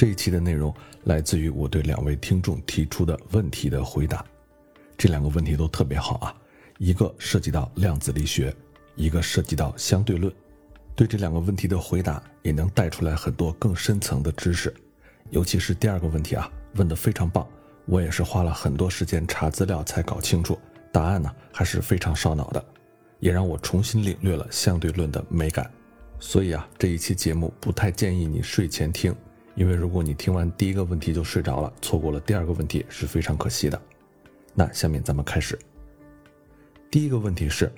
这一期的内容来自于我对两位听众提出的问题的回答，这两个问题都特别好啊，一个涉及到量子力学，一个涉及到相对论。对这两个问题的回答也能带出来很多更深层的知识，尤其是第二个问题啊，问得非常棒，我也是花了很多时间查资料才搞清楚，答案呢还是非常烧脑的，也让我重新领略了相对论的美感。所以啊，这一期节目不太建议你睡前听。因为如果你听完第一个问题就睡着了，错过了第二个问题是非常可惜的。那下面咱们开始。第一个问题是，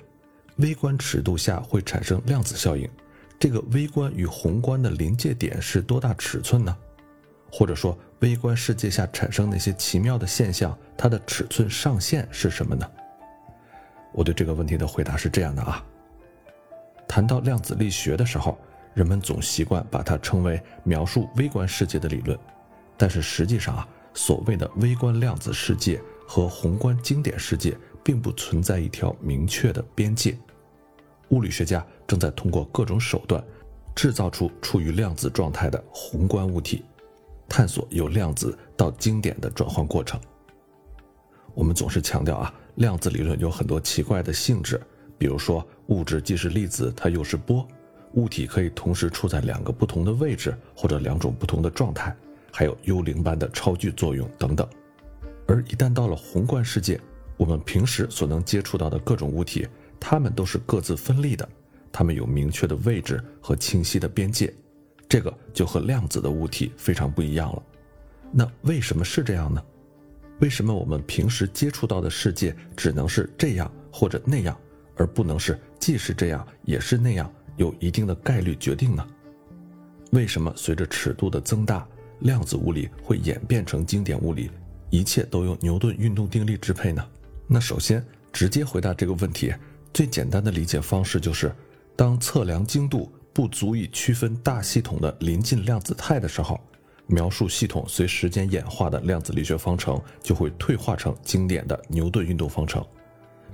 微观尺度下会产生量子效应，这个微观与宏观的临界点是多大尺寸呢？或者说，微观世界下产生那些奇妙的现象，它的尺寸上限是什么呢？我对这个问题的回答是这样的啊。谈到量子力学的时候。人们总习惯把它称为描述微观世界的理论，但是实际上啊，所谓的微观量子世界和宏观经典世界并不存在一条明确的边界。物理学家正在通过各种手段，制造出处于量子状态的宏观物体，探索由量子到经典的转换过程。我们总是强调啊，量子理论有很多奇怪的性质，比如说物质既是粒子，它又是波。物体可以同时处在两个不同的位置，或者两种不同的状态，还有幽灵般的超距作用等等。而一旦到了宏观世界，我们平时所能接触到的各种物体，它们都是各自分立的，它们有明确的位置和清晰的边界，这个就和量子的物体非常不一样了。那为什么是这样呢？为什么我们平时接触到的世界只能是这样或者那样，而不能是既是这样也是那样？有一定的概率决定呢？为什么随着尺度的增大，量子物理会演变成经典物理？一切都由牛顿运动定律支配呢？那首先直接回答这个问题，最简单的理解方式就是：当测量精度不足以区分大系统的临近量子态的时候，描述系统随时间演化的量子力学方程就会退化成经典的牛顿运动方程。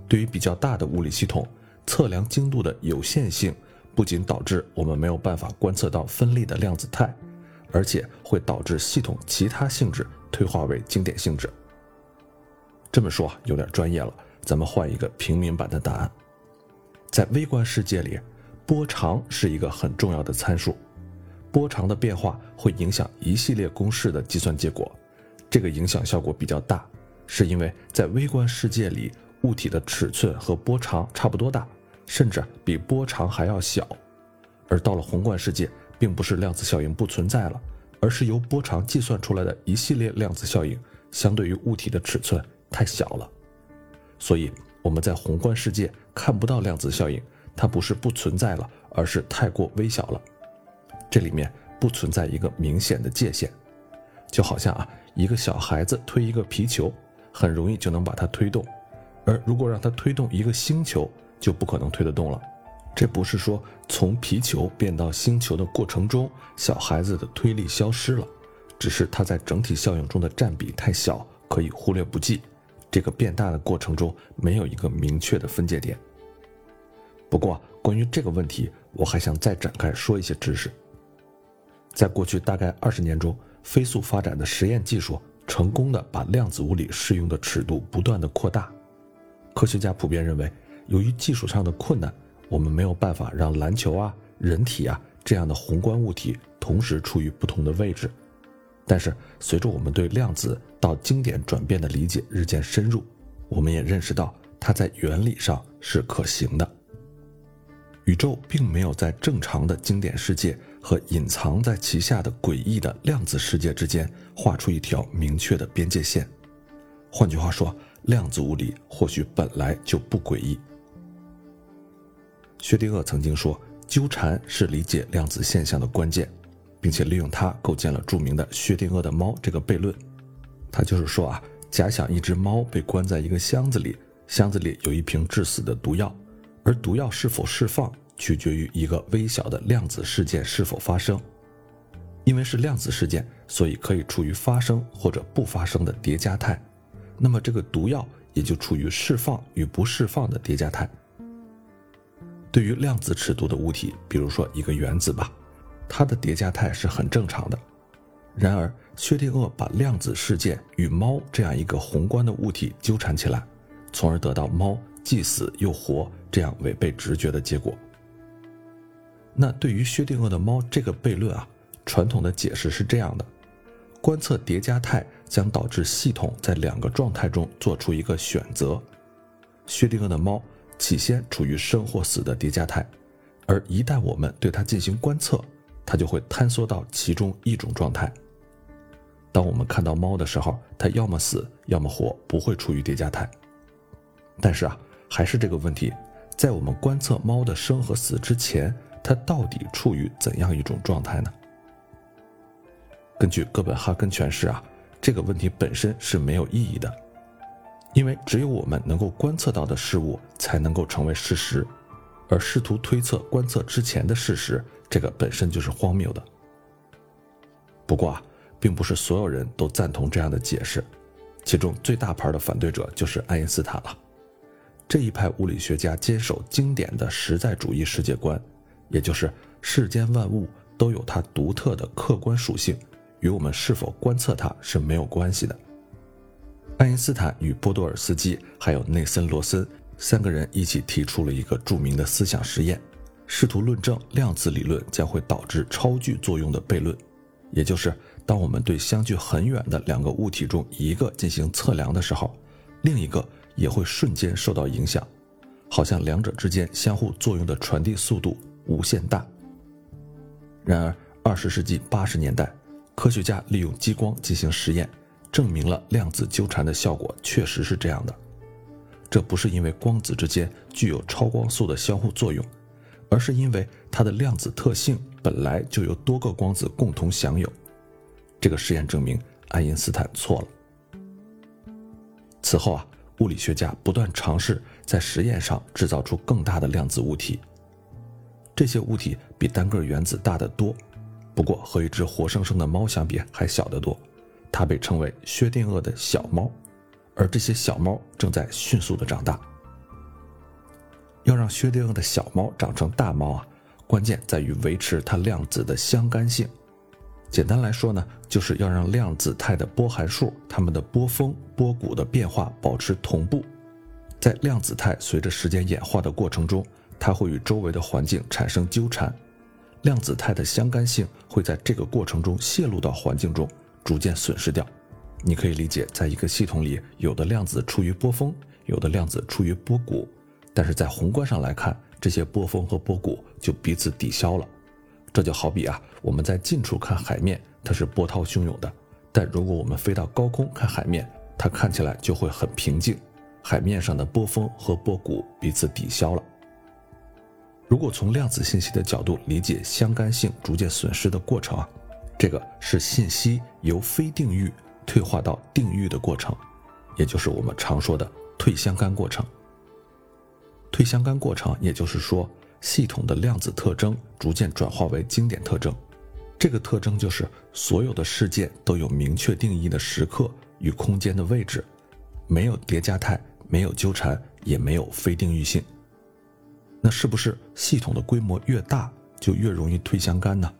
对于比较大的物理系统，测量精度的有限性。不仅导致我们没有办法观测到分立的量子态，而且会导致系统其他性质退化为经典性质。这么说有点专业了，咱们换一个平民版的答案。在微观世界里，波长是一个很重要的参数，波长的变化会影响一系列公式的计算结果。这个影响效果比较大，是因为在微观世界里，物体的尺寸和波长差不多大。甚至比波长还要小，而到了宏观世界，并不是量子效应不存在了，而是由波长计算出来的一系列量子效应，相对于物体的尺寸太小了，所以我们在宏观世界看不到量子效应，它不是不存在了，而是太过微小了。这里面不存在一个明显的界限，就好像啊，一个小孩子推一个皮球，很容易就能把它推动，而如果让他推动一个星球，就不可能推得动了。这不是说从皮球变到星球的过程中，小孩子的推力消失了，只是它在整体效应中的占比太小，可以忽略不计。这个变大的过程中没有一个明确的分界点。不过，关于这个问题，我还想再展开说一些知识。在过去大概二十年中，飞速发展的实验技术，成功的把量子物理适用的尺度不断的扩大。科学家普遍认为。由于技术上的困难，我们没有办法让篮球啊、人体啊这样的宏观物体同时处于不同的位置。但是，随着我们对量子到经典转变的理解日渐深入，我们也认识到它在原理上是可行的。宇宙并没有在正常的经典世界和隐藏在其下的诡异的量子世界之间画出一条明确的边界线。换句话说，量子物理或许本来就不诡异。薛定谔曾经说：“纠缠是理解量子现象的关键，并且利用它构建了著名的薛定谔的猫这个悖论。他就是说啊，假想一只猫被关在一个箱子里，箱子里有一瓶致死的毒药，而毒药是否释放取决于一个微小的量子事件是否发生。因为是量子事件，所以可以处于发生或者不发生的叠加态，那么这个毒药也就处于释放与不释放的叠加态。”对于量子尺度的物体，比如说一个原子吧，它的叠加态是很正常的。然而，薛定谔把量子事件与猫这样一个宏观的物体纠缠起来，从而得到猫既死又活这样违背直觉的结果。那对于薛定谔的猫这个悖论啊，传统的解释是这样的：观测叠加态将导致系统在两个状态中做出一个选择。薛定谔的猫起先处于生或死的叠加态，而一旦我们对它进行观测，它就会坍缩到其中一种状态。当我们看到猫的时候，它要么死，要么活，不会处于叠加态。但是啊，还是这个问题，在我们观测猫的生和死之前，它到底处于怎样一种状态呢？根据哥本哈根诠释啊，这个问题本身是没有意义的。因为只有我们能够观测到的事物才能够成为事实，而试图推测观测之前的事实，这个本身就是荒谬的。不过啊，并不是所有人都赞同这样的解释，其中最大牌的反对者就是爱因斯坦了。这一派物理学家坚守经典的实在主义世界观，也就是世间万物都有它独特的客观属性，与我们是否观测它是没有关系的。爱因斯坦与波多尔斯基还有内森·罗森三个人一起提出了一个著名的思想实验，试图论证量子理论将会导致超距作用的悖论，也就是当我们对相距很远的两个物体中一个进行测量的时候，另一个也会瞬间受到影响，好像两者之间相互作用的传递速度无限大。然而，二十世纪八十年代，科学家利用激光进行实验。证明了量子纠缠的效果确实是这样的，这不是因为光子之间具有超光速的相互作用，而是因为它的量子特性本来就由多个光子共同享有。这个实验证明爱因斯坦错了。此后啊，物理学家不断尝试在实验上制造出更大的量子物体，这些物体比单个原子大得多，不过和一只活生生的猫相比还小得多。它被称为薛定谔的小猫，而这些小猫正在迅速的长大。要让薛定谔的小猫长成大猫啊，关键在于维持它量子的相干性。简单来说呢，就是要让量子态的波函数、它们的波峰、波谷的变化保持同步。在量子态随着时间演化的过程中，它会与周围的环境产生纠缠，量子态的相干性会在这个过程中泄露到环境中。逐渐损失掉，你可以理解，在一个系统里，有的量子处于波峰，有的量子处于波谷，但是在宏观上来看，这些波峰和波谷就彼此抵消了。这就好比啊，我们在近处看海面，它是波涛汹涌的，但如果我们飞到高空看海面，它看起来就会很平静，海面上的波峰和波谷彼此抵消了。如果从量子信息的角度理解相干性逐渐损失的过程啊。这个是信息由非定域退化到定域的过程，也就是我们常说的退相干过程。退相干过程，也就是说，系统的量子特征逐渐转化为经典特征。这个特征就是所有的事件都有明确定义的时刻与空间的位置，没有叠加态，没有纠缠，也没有非定域性。那是不是系统的规模越大，就越容易退相干呢？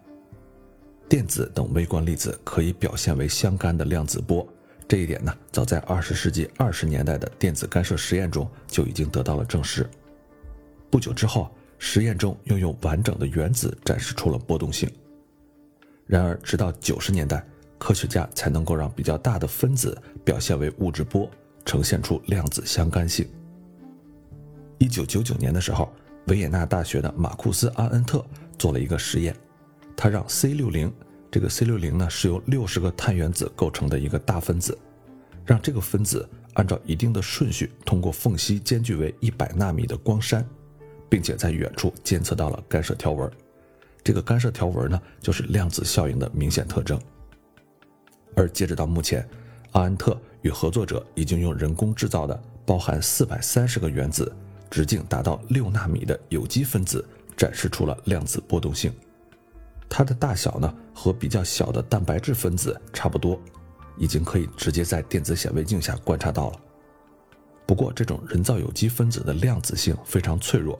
电子等微观粒子可以表现为相干的量子波，这一点呢，早在二十世纪二十年代的电子干涉实验中就已经得到了证实。不久之后，实验中又用完整的原子展示出了波动性。然而，直到九十年代，科学家才能够让比较大的分子表现为物质波，呈现出量子相干性。一九九九年的时候，维也纳大学的马库斯·阿恩特做了一个实验。他让 C 六零这个 C 六零呢是由六十个碳原子构成的一个大分子，让这个分子按照一定的顺序通过缝隙间距为一百纳米的光栅，并且在远处监测到了干涉条纹。这个干涉条纹呢就是量子效应的明显特征。而截止到目前，阿恩特与合作者已经用人工制造的包含四百三十个原子、直径达到六纳米的有机分子展示出了量子波动性。它的大小呢和比较小的蛋白质分子差不多，已经可以直接在电子显微镜下观察到了。不过，这种人造有机分子的量子性非常脆弱，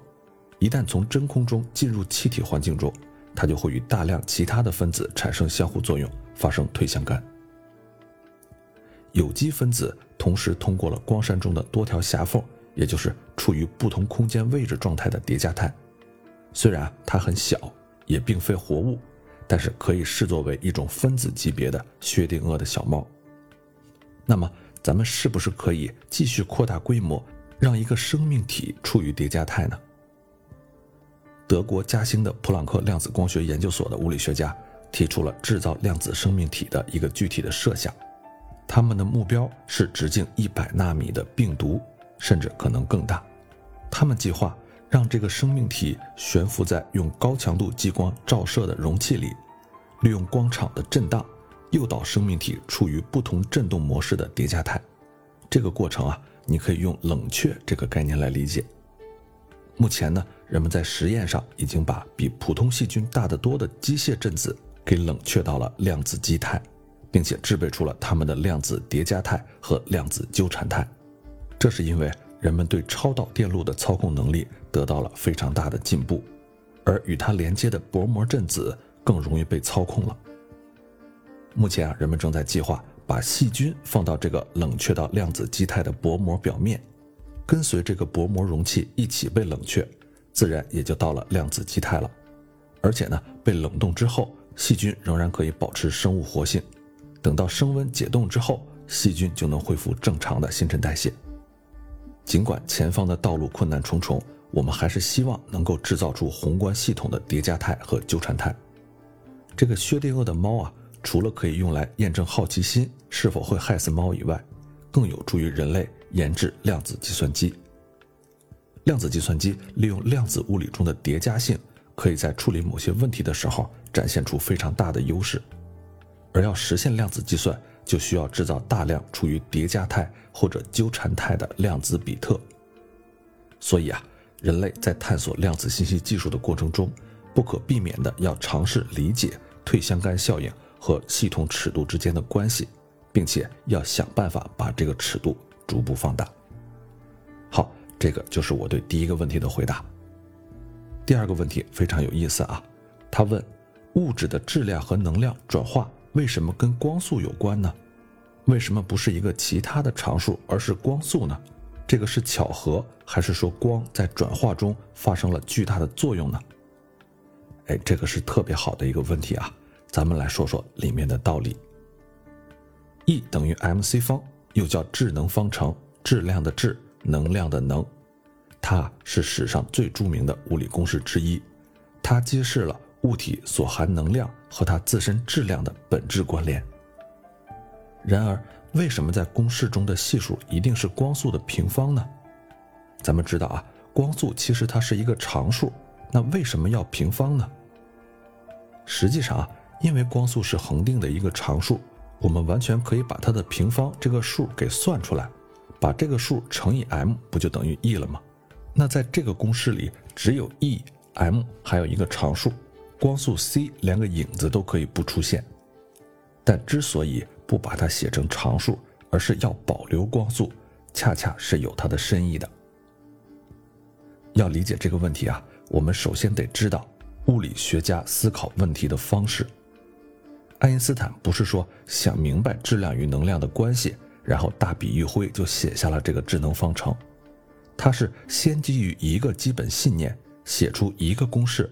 一旦从真空中进入气体环境中，它就会与大量其他的分子产生相互作用，发生退相干。有机分子同时通过了光栅中的多条狭缝，也就是处于不同空间位置状态的叠加态。虽然它很小，也并非活物，但是可以视作为一种分子级别的薛定谔的小猫。那么，咱们是不是可以继续扩大规模，让一个生命体处于叠加态呢？德国嘉兴的普朗克量子光学研究所的物理学家提出了制造量子生命体的一个具体的设想。他们的目标是直径一百纳米的病毒，甚至可能更大。他们计划让这个生命体悬浮在用高强度激光照射的容器里，利用光场的震荡，诱导生命体处于不同振动模式的叠加态。这个过程啊，你可以用冷却这个概念来理解。目前呢，人们在实验上已经把比普通细菌大得多的机械振子给冷却到了量子基态。并且制备出了它们的量子叠加态和量子纠缠态，这是因为人们对超导电路的操控能力得到了非常大的进步，而与它连接的薄膜振子更容易被操控了。目前啊，人们正在计划把细菌放到这个冷却到量子基态的薄膜表面，跟随这个薄膜容器一起被冷却，自然也就到了量子基态了。而且呢，被冷冻之后，细菌仍然可以保持生物活性。等到升温解冻之后，细菌就能恢复正常的新陈代谢。尽管前方的道路困难重重，我们还是希望能够制造出宏观系统的叠加态和纠缠态。这个薛定谔的猫啊，除了可以用来验证好奇心是否会害死猫以外，更有助于人类研制量子计算机。量子计算机利用量子物理中的叠加性，可以在处理某些问题的时候展现出非常大的优势。而要实现量子计算，就需要制造大量处于叠加态或者纠缠态的量子比特。所以啊，人类在探索量子信息技术的过程中，不可避免的要尝试理解退相干效应和系统尺度之间的关系，并且要想办法把这个尺度逐步放大。好，这个就是我对第一个问题的回答。第二个问题非常有意思啊，他问物质的质量和能量转化。为什么跟光速有关呢？为什么不是一个其他的常数，而是光速呢？这个是巧合，还是说光在转化中发生了巨大的作用呢？哎，这个是特别好的一个问题啊！咱们来说说里面的道理。E 等于 mc 方，又叫质能方程，质量的质，能量的能，它是史上最著名的物理公式之一，它揭示了。物体所含能量和它自身质量的本质关联。然而，为什么在公式中的系数一定是光速的平方呢？咱们知道啊，光速其实它是一个常数，那为什么要平方呢？实际上啊，因为光速是恒定的一个常数，我们完全可以把它的平方这个数给算出来，把这个数乘以 m，不就等于 E 了吗？那在这个公式里，只有 E、m，还有一个常数。光速 c 连个影子都可以不出现，但之所以不把它写成常数，而是要保留光速，恰恰是有它的深意的。要理解这个问题啊，我们首先得知道物理学家思考问题的方式。爱因斯坦不是说想明白质量与能量的关系，然后大笔一挥就写下了这个智能方程，他是先基于一个基本信念写出一个公式。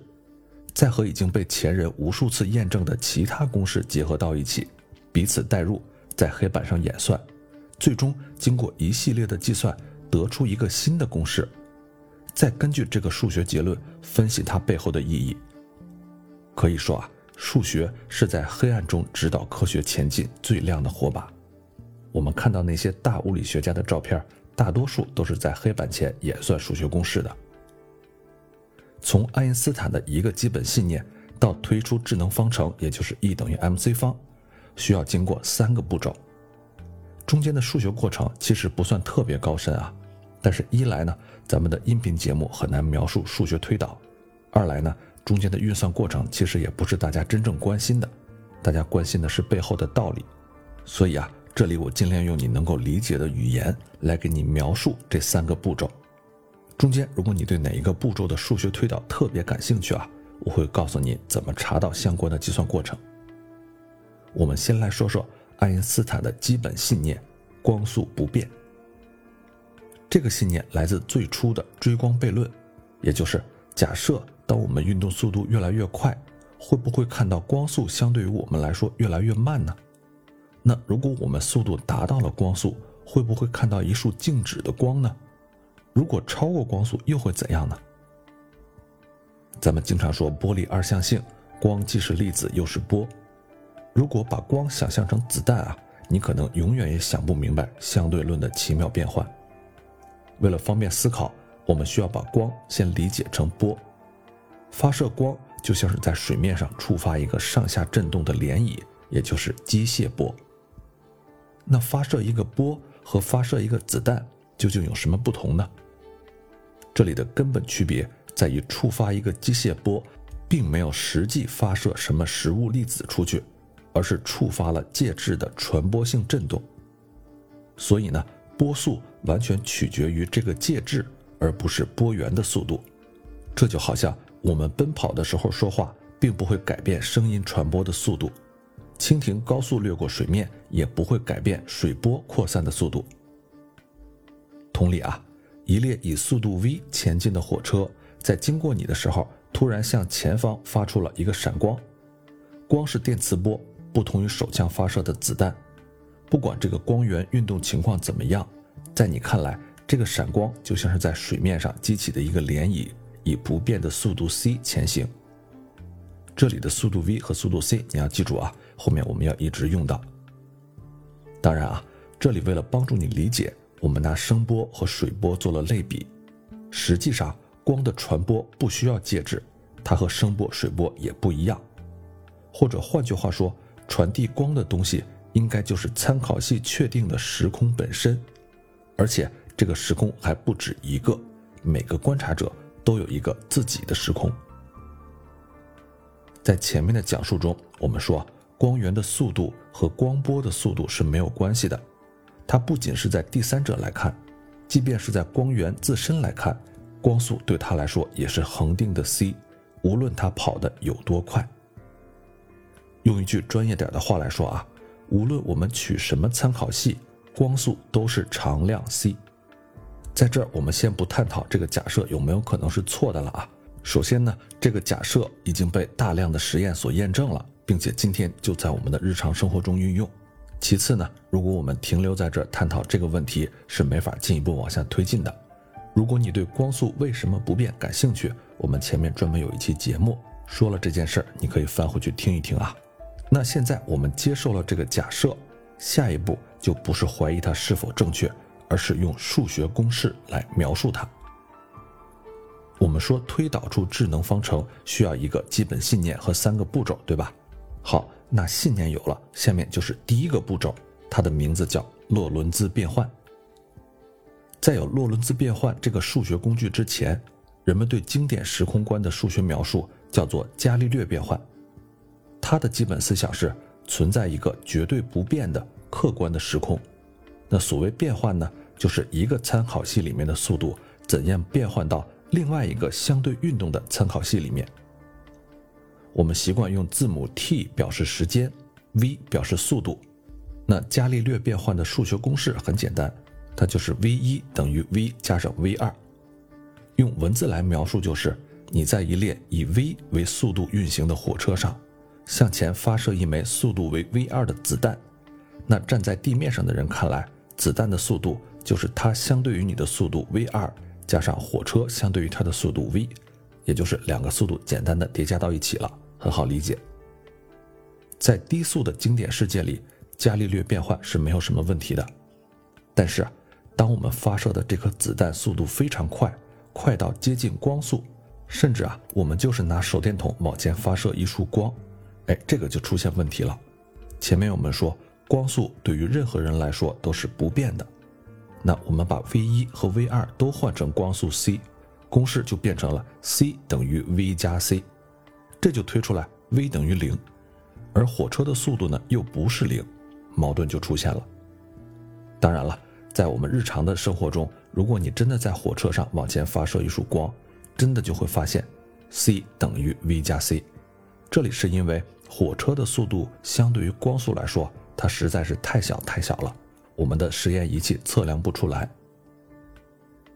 再和已经被前人无数次验证的其他公式结合到一起，彼此代入，在黑板上演算，最终经过一系列的计算，得出一个新的公式，再根据这个数学结论分析它背后的意义。可以说啊，数学是在黑暗中指导科学前进最亮的火把。我们看到那些大物理学家的照片，大多数都是在黑板前演算数学公式的。从爱因斯坦的一个基本信念到推出智能方程，也就是 E 等于 mc 方，需要经过三个步骤。中间的数学过程其实不算特别高深啊，但是一来呢，咱们的音频节目很难描述数学推导；二来呢，中间的运算过程其实也不是大家真正关心的，大家关心的是背后的道理。所以啊，这里我尽量用你能够理解的语言来给你描述这三个步骤。中间，如果你对哪一个步骤的数学推导特别感兴趣啊，我会告诉你怎么查到相关的计算过程。我们先来说说爱因斯坦的基本信念：光速不变。这个信念来自最初的追光悖论，也就是假设当我们运动速度越来越快，会不会看到光速相对于我们来说越来越慢呢？那如果我们速度达到了光速，会不会看到一束静止的光呢？如果超过光速又会怎样呢？咱们经常说波粒二象性，光既是粒子又是波。如果把光想象成子弹啊，你可能永远也想不明白相对论的奇妙变换。为了方便思考，我们需要把光先理解成波。发射光就像是在水面上触发一个上下震动的涟漪，也就是机械波。那发射一个波和发射一个子弹究竟有什么不同呢？这里的根本区别在于，触发一个机械波，并没有实际发射什么实物粒子出去，而是触发了介质的传播性振动。所以呢？波速完全取决于这个介质，而不是波源的速度。这就好像我们奔跑的时候说话，并不会改变声音传播的速度；蜻蜓高速掠过水面，也不会改变水波扩散的速度。同理啊，一列以速度 v 前进的火车，在经过你的时候，突然向前方发出了一个闪光，光是电磁波，不同于手枪发射的子弹。不管这个光源运动情况怎么样，在你看来，这个闪光就像是在水面上激起的一个涟漪，以不变的速度 c 前行。这里的速度 v 和速度 c，你要记住啊，后面我们要一直用到。当然啊，这里为了帮助你理解，我们拿声波和水波做了类比。实际上，光的传播不需要介质，它和声波、水波也不一样。或者换句话说，传递光的东西。应该就是参考系确定的时空本身，而且这个时空还不止一个，每个观察者都有一个自己的时空。在前面的讲述中，我们说光源的速度和光波的速度是没有关系的，它不仅是在第三者来看，即便是在光源自身来看，光速对它来说也是恒定的 c，无论它跑的有多快。用一句专业点的话来说啊。无论我们取什么参考系，光速都是常量 c。在这儿，我们先不探讨这个假设有没有可能是错的了啊。首先呢，这个假设已经被大量的实验所验证了，并且今天就在我们的日常生活中运用。其次呢，如果我们停留在这儿探讨这个问题，是没法进一步往下推进的。如果你对光速为什么不变感兴趣，我们前面专门有一期节目说了这件事儿，你可以翻回去听一听啊。那现在我们接受了这个假设，下一步就不是怀疑它是否正确，而是用数学公式来描述它。我们说推导出智能方程需要一个基本信念和三个步骤，对吧？好，那信念有了，下面就是第一个步骤，它的名字叫洛伦兹变换。在有洛伦兹变换这个数学工具之前，人们对经典时空观的数学描述叫做伽利略变换。它的基本思想是存在一个绝对不变的客观的时空，那所谓变换呢，就是一个参考系里面的速度怎样变换到另外一个相对运动的参考系里面。我们习惯用字母 t 表示时间，v 表示速度。那伽利略变换的数学公式很简单，它就是 v 一等于 v 加上 v 二。用文字来描述，就是你在一列以 v 为速度运行的火车上。向前发射一枚速度为 v 二的子弹，那站在地面上的人看来，子弹的速度就是它相对于你的速度 v 二加上火车相对于它的速度 v，也就是两个速度简单的叠加到一起了，很好理解。在低速的经典世界里，伽利略变换是没有什么问题的。但是，当我们发射的这颗子弹速度非常快，快到接近光速，甚至啊，我们就是拿手电筒往前发射一束光。哎，这个就出现问题了。前面我们说，光速对于任何人来说都是不变的。那我们把 v 一和 v 二都换成光速 c，公式就变成了 c 等于 v 加 c，这就推出来 v 等于零。而火车的速度呢又不是零，矛盾就出现了。当然了，在我们日常的生活中，如果你真的在火车上往前发射一束光，真的就会发现，c 等于 v 加 c。这里是因为火车的速度相对于光速来说，它实在是太小太小了，我们的实验仪器测量不出来。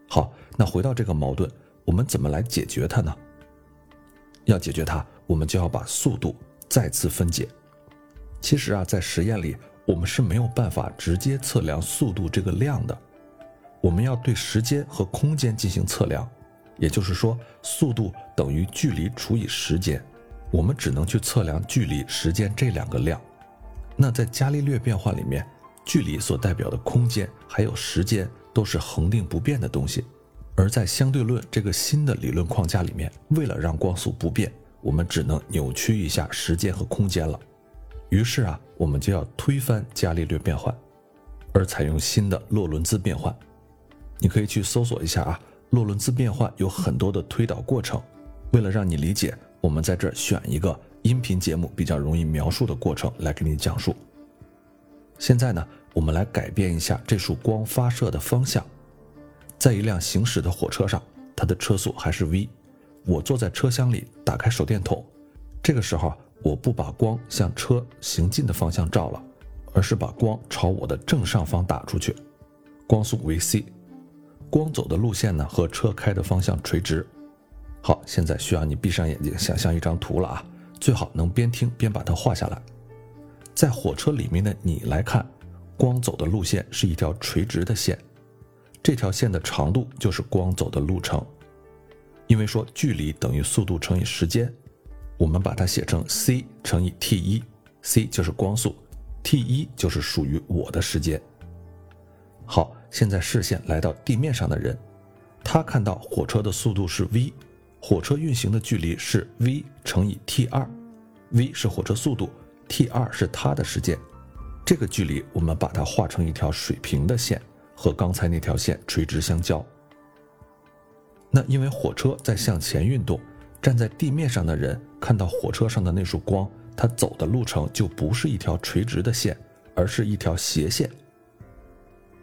好，那回到这个矛盾，我们怎么来解决它呢？要解决它，我们就要把速度再次分解。其实啊，在实验里，我们是没有办法直接测量速度这个量的，我们要对时间和空间进行测量，也就是说，速度等于距离除以时间，我们只能去测量距离、时间这两个量。那在伽利略变换里面，距离所代表的空间还有时间都是恒定不变的东西，而在相对论这个新的理论框架里面，为了让光速不变，我们只能扭曲一下时间和空间了。于是啊，我们就要推翻伽利略变换，而采用新的洛伦兹变换。你可以去搜索一下啊，洛伦兹变换有很多的推导过程。为了让你理解，我们在这儿选一个音频节目比较容易描述的过程来给你讲述。现在呢，我们来改变一下这束光发射的方向。在一辆行驶的火车上，它的车速还是 v，我坐在车厢里，打开手电筒，这个时候。我不把光向车行进的方向照了，而是把光朝我的正上方打出去，光速为 c，光走的路线呢和车开的方向垂直。好，现在需要你闭上眼睛，想象一张图了啊，最好能边听边把它画下来。在火车里面的你来看，光走的路线是一条垂直的线，这条线的长度就是光走的路程，因为说距离等于速度乘以时间。我们把它写成 c 乘以 t 一，c 就是光速，t 一就是属于我的时间。好，现在视线来到地面上的人，他看到火车的速度是 v，火车运行的距离是 v 乘以 t 二，v 是火车速度，t 二是他的时间。这个距离我们把它画成一条水平的线，和刚才那条线垂直相交。那因为火车在向前运动。站在地面上的人看到火车上的那束光，它走的路程就不是一条垂直的线，而是一条斜线。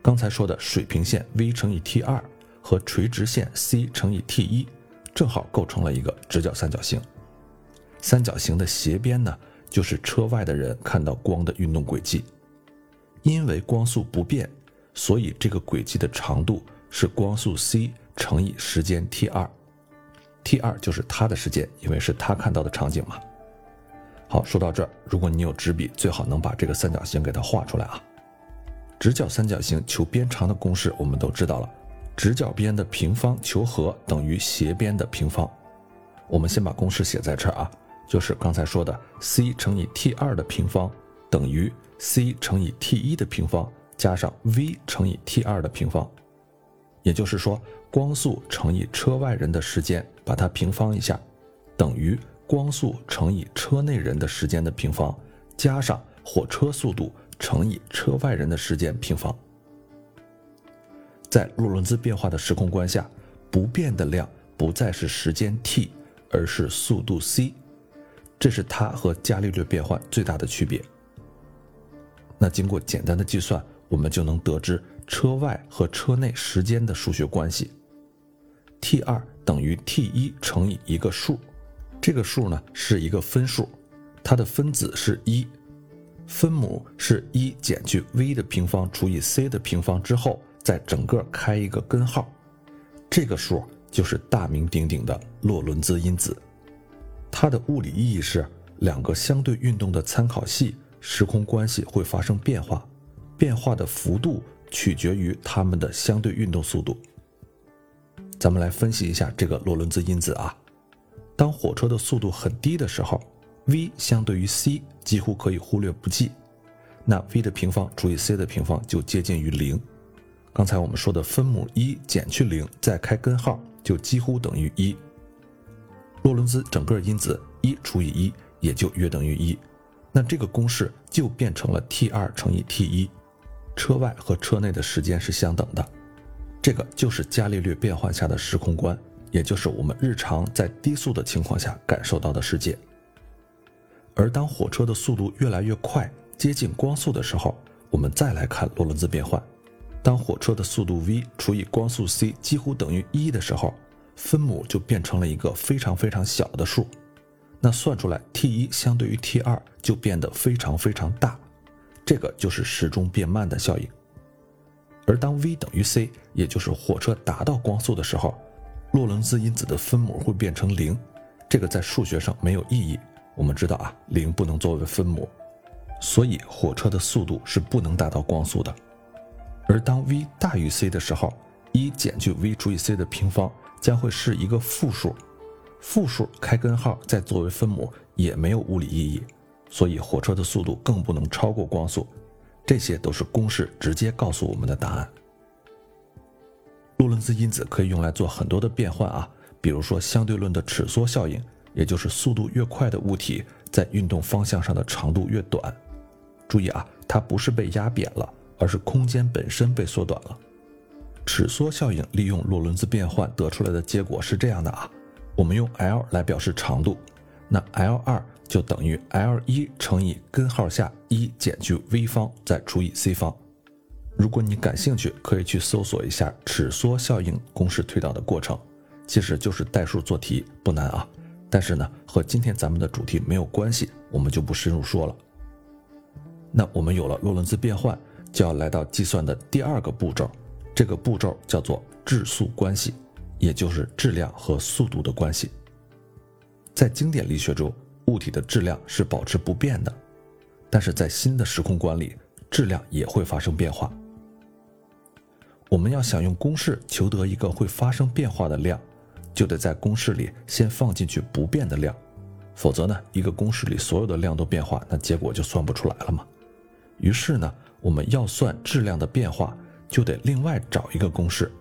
刚才说的水平线 v 乘以 t 二和垂直线 c 乘以 t 一，正好构成了一个直角三角形。三角形的斜边呢，就是车外的人看到光的运动轨迹。因为光速不变，所以这个轨迹的长度是光速 c 乘以时间 t 二。T 二就是他的时间，因为是他看到的场景嘛。好，说到这儿，如果你有纸笔，最好能把这个三角形给它画出来啊。直角三角形求边长的公式我们都知道了，直角边的平方求和等于斜边的平方。我们先把公式写在这儿啊，就是刚才说的 c 乘以 T 二的平方等于 c 乘以 T 一的平方加上 v 乘以 T 二的平方，也就是说。光速乘以车外人的时间，把它平方一下，等于光速乘以车内人的时间的平方，加上火车速度乘以车外人的时间平方。在洛伦兹变化的时空观下，不变的量不再是时间 t，而是速度 c，这是它和伽利略变换最大的区别。那经过简单的计算，我们就能得知车外和车内时间的数学关系。T 二等于 t 一乘以一个数，这个数呢是一个分数，它的分子是一，分母是一减去 v 的平方除以 c 的平方之后，再整个开一个根号，这个数就是大名鼎鼎的洛伦兹因子。它的物理意义是两个相对运动的参考系时空关系会发生变化，变化的幅度取决于它们的相对运动速度。咱们来分析一下这个洛伦兹因子啊。当火车的速度很低的时候，v 相对于 c 几乎可以忽略不计，那 v 的平方除以 c 的平方就接近于零。刚才我们说的分母一减去零，再开根号，就几乎等于一。洛伦兹整个因子一除以一也就约等于一，那这个公式就变成了 t 二乘以 t 一，车外和车内的时间是相等的。这个就是伽利略变换下的时空观，也就是我们日常在低速的情况下感受到的世界。而当火车的速度越来越快，接近光速的时候，我们再来看洛伦兹变换。当火车的速度 v 除以光速 c 几乎等于一的时候，分母就变成了一个非常非常小的数，那算出来 t 一相对于 t 二就变得非常非常大，这个就是时钟变慢的效应。而当 v 等于 c，也就是火车达到光速的时候，洛伦兹因子的分母会变成零，这个在数学上没有意义。我们知道啊，零不能作为分母，所以火车的速度是不能达到光速的。而当 v 大于 c 的时候，一减去 v 除以 c 的平方将会是一个负数，负数开根号再作为分母也没有物理意义，所以火车的速度更不能超过光速。这些都是公式直接告诉我们的答案。洛伦兹因子可以用来做很多的变换啊，比如说相对论的尺缩效应，也就是速度越快的物体在运动方向上的长度越短。注意啊，它不是被压扁了，而是空间本身被缩短了。尺缩效应利用洛伦兹变换得出来的结果是这样的啊，我们用 L 来表示长度，那 L 二。就等于 L 一乘以根号下一减去 v 方再除以 c 方。如果你感兴趣，可以去搜索一下尺缩效应公式推导的过程，其实就是代数做题，不难啊。但是呢，和今天咱们的主题没有关系，我们就不深入说了。那我们有了洛伦兹变换，就要来到计算的第二个步骤，这个步骤叫做质速关系，也就是质量和速度的关系。在经典力学中。物体的质量是保持不变的，但是在新的时空观里，质量也会发生变化。我们要想用公式求得一个会发生变化的量，就得在公式里先放进去不变的量，否则呢，一个公式里所有的量都变化，那结果就算不出来了嘛。于是呢，我们要算质量的变化，就得另外找一个公式，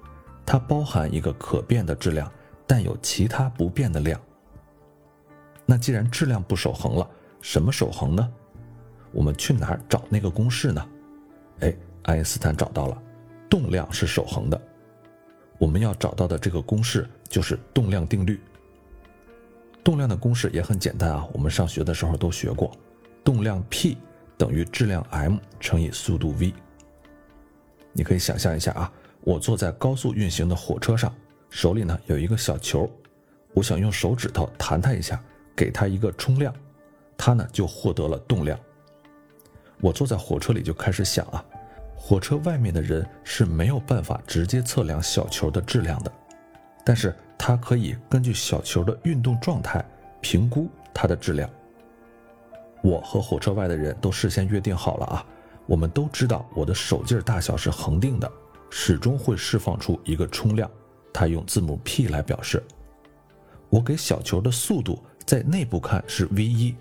它包含一个可变的质量，但有其他不变的量。那既然质量不守恒了，什么守恒呢？我们去哪儿找那个公式呢？哎，爱因斯坦找到了，动量是守恒的。我们要找到的这个公式就是动量定律。动量的公式也很简单啊，我们上学的时候都学过，动量 p 等于质量 m 乘以速度 v。你可以想象一下啊，我坐在高速运行的火车上，手里呢有一个小球，我想用手指头弹它一下。给它一个冲量，它呢就获得了动量。我坐在火车里就开始想啊，火车外面的人是没有办法直接测量小球的质量的，但是他可以根据小球的运动状态评估它的质量。我和火车外的人都事先约定好了啊，我们都知道我的手劲大小是恒定的，始终会释放出一个冲量，它用字母 p 来表示。我给小球的速度。在内部看是 v 一，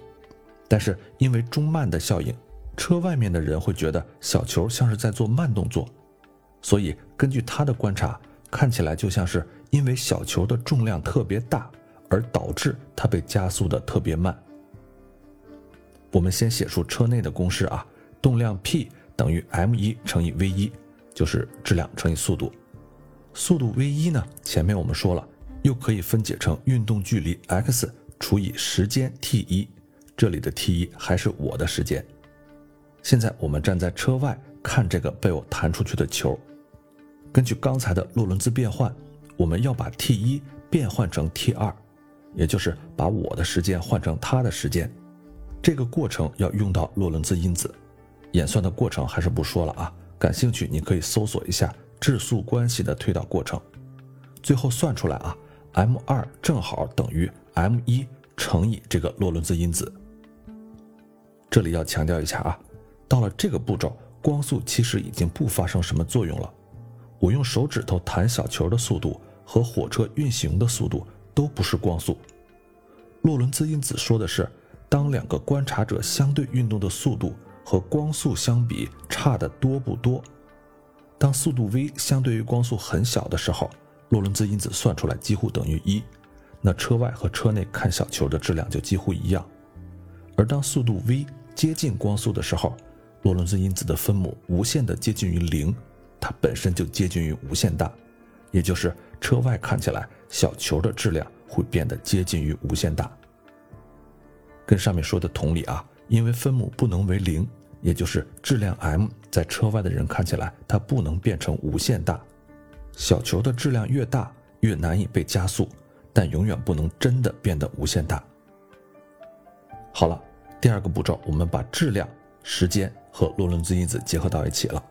但是因为中慢的效应，车外面的人会觉得小球像是在做慢动作，所以根据他的观察，看起来就像是因为小球的重量特别大，而导致它被加速的特别慢。我们先写出车内的公式啊，动量 p 等于 m 一乘以 v 一，就是质量乘以速度。速度 v 一呢，前面我们说了，又可以分解成运动距离 x。除以时间 t 一，这里的 t 一还是我的时间。现在我们站在车外看这个被我弹出去的球，根据刚才的洛伦兹变换，我们要把 t 一变换成 t 二，也就是把我的时间换成他的时间。这个过程要用到洛伦兹因子，演算的过程还是不说了啊。感兴趣你可以搜索一下质速关系的推导过程，最后算出来啊，m 二正好等于。M 一乘以这个洛伦兹因子。这里要强调一下啊，到了这个步骤，光速其实已经不发生什么作用了。我用手指头弹小球的速度和火车运行的速度都不是光速。洛伦兹因子说的是，当两个观察者相对运动的速度和光速相比差的多不多？当速度 v 相对于光速很小的时候，洛伦兹因子算出来几乎等于一。那车外和车内看小球的质量就几乎一样，而当速度 v 接近光速的时候，洛伦兹因子的分母无限的接近于零，它本身就接近于无限大，也就是车外看起来小球的质量会变得接近于无限大。跟上面说的同理啊，因为分母不能为零，也就是质量 m 在车外的人看起来它不能变成无限大，小球的质量越大。越难以被加速，但永远不能真的变得无限大。好了，第二个步骤，我们把质量、时间和洛伦兹因子结合到一起了。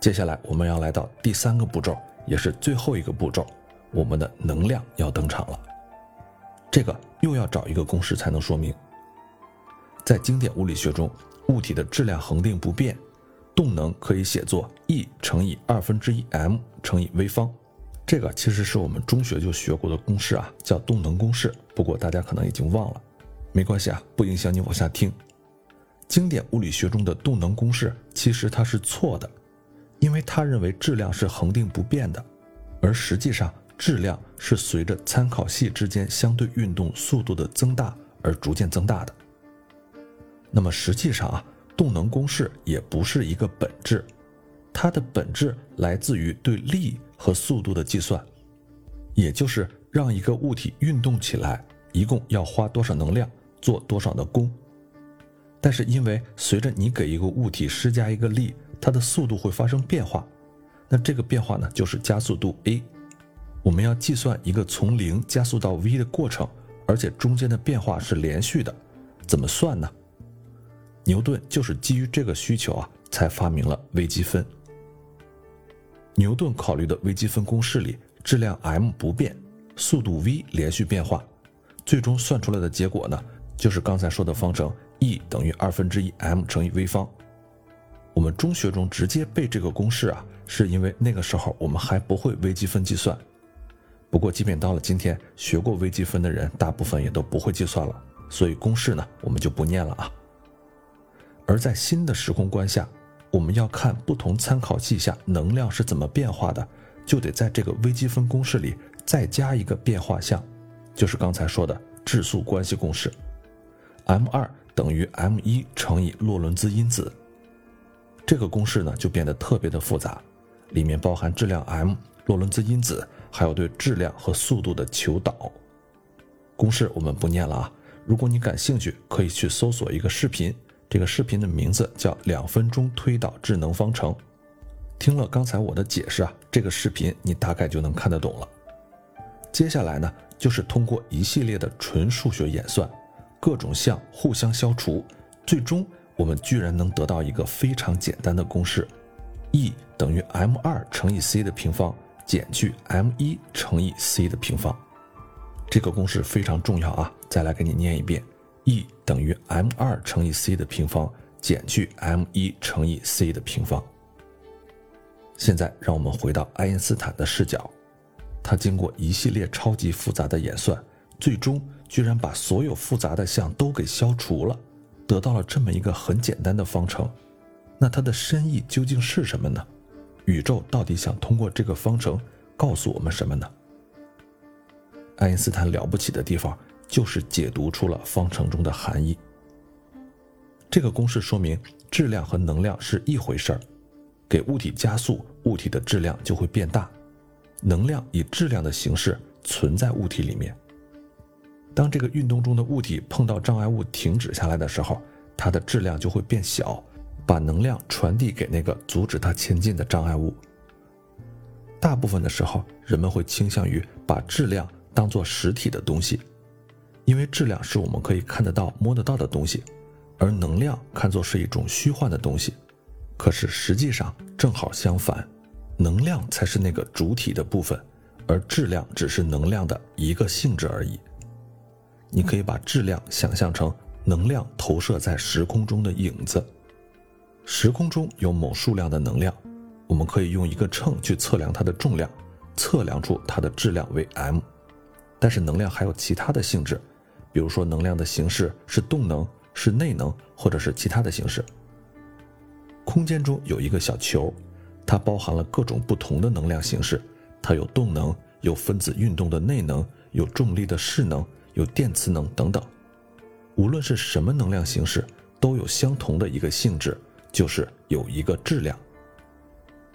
接下来我们要来到第三个步骤，也是最后一个步骤，我们的能量要登场了。这个又要找一个公式才能说明。在经典物理学中，物体的质量恒定不变，动能可以写作 E 乘以二分之一 m 乘以 v 方。这个其实是我们中学就学过的公式啊，叫动能公式。不过大家可能已经忘了，没关系啊，不影响你往下听。经典物理学中的动能公式其实它是错的，因为它认为质量是恒定不变的，而实际上质量是随着参考系之间相对运动速度的增大而逐渐增大的。那么实际上啊，动能公式也不是一个本质，它的本质来自于对力和速度的计算，也就是让一个物体运动起来，一共要花多少能量，做多少的功。但是因为随着你给一个物体施加一个力，它的速度会发生变化，那这个变化呢，就是加速度 a。我们要计算一个从零加速到 v 的过程，而且中间的变化是连续的，怎么算呢？牛顿就是基于这个需求啊，才发明了微积分。牛顿考虑的微积分公式里，质量 m 不变，速度 v 连续变化，最终算出来的结果呢，就是刚才说的方程 E 等于二分之一 m 乘以 v 方。我们中学中直接背这个公式啊，是因为那个时候我们还不会微积分计算。不过，即便到了今天，学过微积分的人大部分也都不会计算了，所以公式呢，我们就不念了啊。而在新的时空观下，我们要看不同参考系下能量是怎么变化的，就得在这个微积分公式里再加一个变化项，就是刚才说的质速关系公式，m 二等于 m 一乘以洛伦兹因子。这个公式呢就变得特别的复杂，里面包含质量 m、洛伦兹因子，还有对质量和速度的求导。公式我们不念了啊，如果你感兴趣，可以去搜索一个视频。这个视频的名字叫《两分钟推导智能方程》。听了刚才我的解释啊，这个视频你大概就能看得懂了。接下来呢，就是通过一系列的纯数学演算，各种项互相消除，最终我们居然能得到一个非常简单的公式：E 等于 m 二乘以 c 的平方减去 m 一乘以 c 的平方。这个公式非常重要啊，再来给你念一遍。E 等于 m 二乘以 c 的平方减去 m 一乘以 c 的平方。现在让我们回到爱因斯坦的视角，他经过一系列超级复杂的演算，最终居然把所有复杂的项都给消除了，得到了这么一个很简单的方程。那它的深意究竟是什么呢？宇宙到底想通过这个方程告诉我们什么呢？爱因斯坦了不起的地方。就是解读出了方程中的含义。这个公式说明质量和能量是一回事儿，给物体加速，物体的质量就会变大，能量以质量的形式存在物体里面。当这个运动中的物体碰到障碍物停止下来的时候，它的质量就会变小，把能量传递给那个阻止它前进的障碍物。大部分的时候，人们会倾向于把质量当做实体的东西。因为质量是我们可以看得到、摸得到的东西，而能量看作是一种虚幻的东西。可是实际上正好相反，能量才是那个主体的部分，而质量只是能量的一个性质而已。你可以把质量想象成能量投射在时空中的影子。时空中有某数量的能量，我们可以用一个秤去测量它的重量，测量出它的质量为 m。但是能量还有其他的性质。比如说，能量的形式是动能、是内能，或者是其他的形式。空间中有一个小球，它包含了各种不同的能量形式。它有动能，有分子运动的内能，有重力的势能，有电磁能等等。无论是什么能量形式，都有相同的一个性质，就是有一个质量。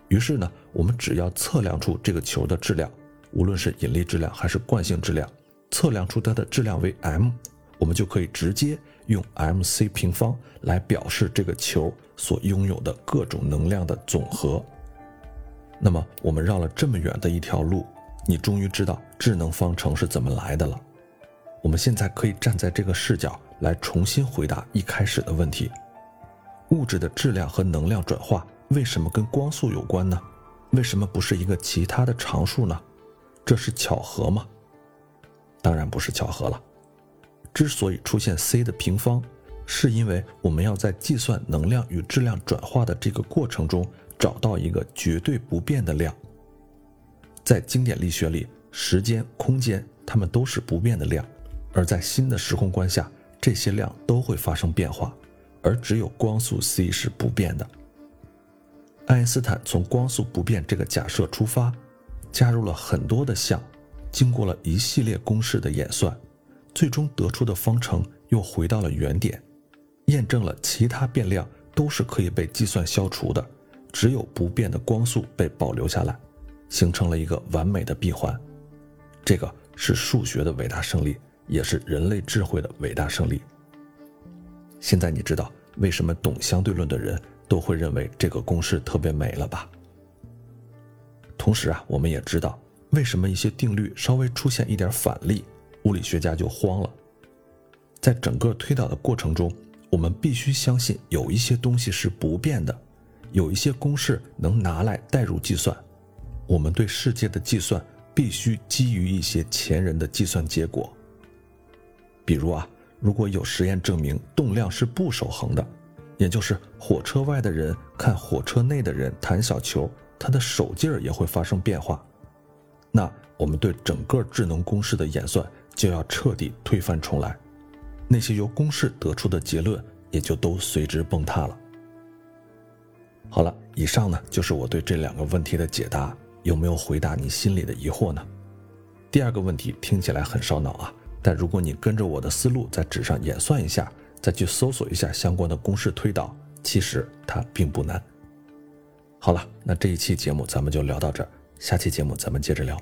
于是呢，我们只要测量出这个球的质量，无论是引力质量还是惯性质量。测量出它的质量为 m，我们就可以直接用 m c 平方来表示这个球所拥有的各种能量的总和。那么我们绕了这么远的一条路，你终于知道智能方程是怎么来的了。我们现在可以站在这个视角来重新回答一开始的问题：物质的质量和能量转化为什么跟光速有关呢？为什么不是一个其他的常数呢？这是巧合吗？当然不是巧合了。之所以出现 c 的平方，是因为我们要在计算能量与质量转化的这个过程中找到一个绝对不变的量。在经典力学里，时间、空间它们都是不变的量，而在新的时空观下，这些量都会发生变化，而只有光速 c 是不变的。爱因斯坦从光速不变这个假设出发，加入了很多的项，经过了一系列公式的演算，最终得出的方程又回到了原点，验证了其他变量都是可以被计算消除的，只有不变的光速被保留下来。形成了一个完美的闭环，这个是数学的伟大胜利，也是人类智慧的伟大胜利。现在你知道为什么懂相对论的人都会认为这个公式特别美了吧？同时啊，我们也知道为什么一些定律稍微出现一点反例，物理学家就慌了。在整个推导的过程中，我们必须相信有一些东西是不变的，有一些公式能拿来代入计算。我们对世界的计算必须基于一些前人的计算结果。比如啊，如果有实验证明动量是不守恒的，也就是火车外的人看火车内的人弹小球，他的手劲儿也会发生变化，那我们对整个智能公式的演算就要彻底推翻重来，那些由公式得出的结论也就都随之崩塌了。好了，以上呢就是我对这两个问题的解答。有没有回答你心里的疑惑呢？第二个问题听起来很烧脑啊，但如果你跟着我的思路在纸上演算一下，再去搜索一下相关的公式推导，其实它并不难。好了，那这一期节目咱们就聊到这儿，下期节目咱们接着聊。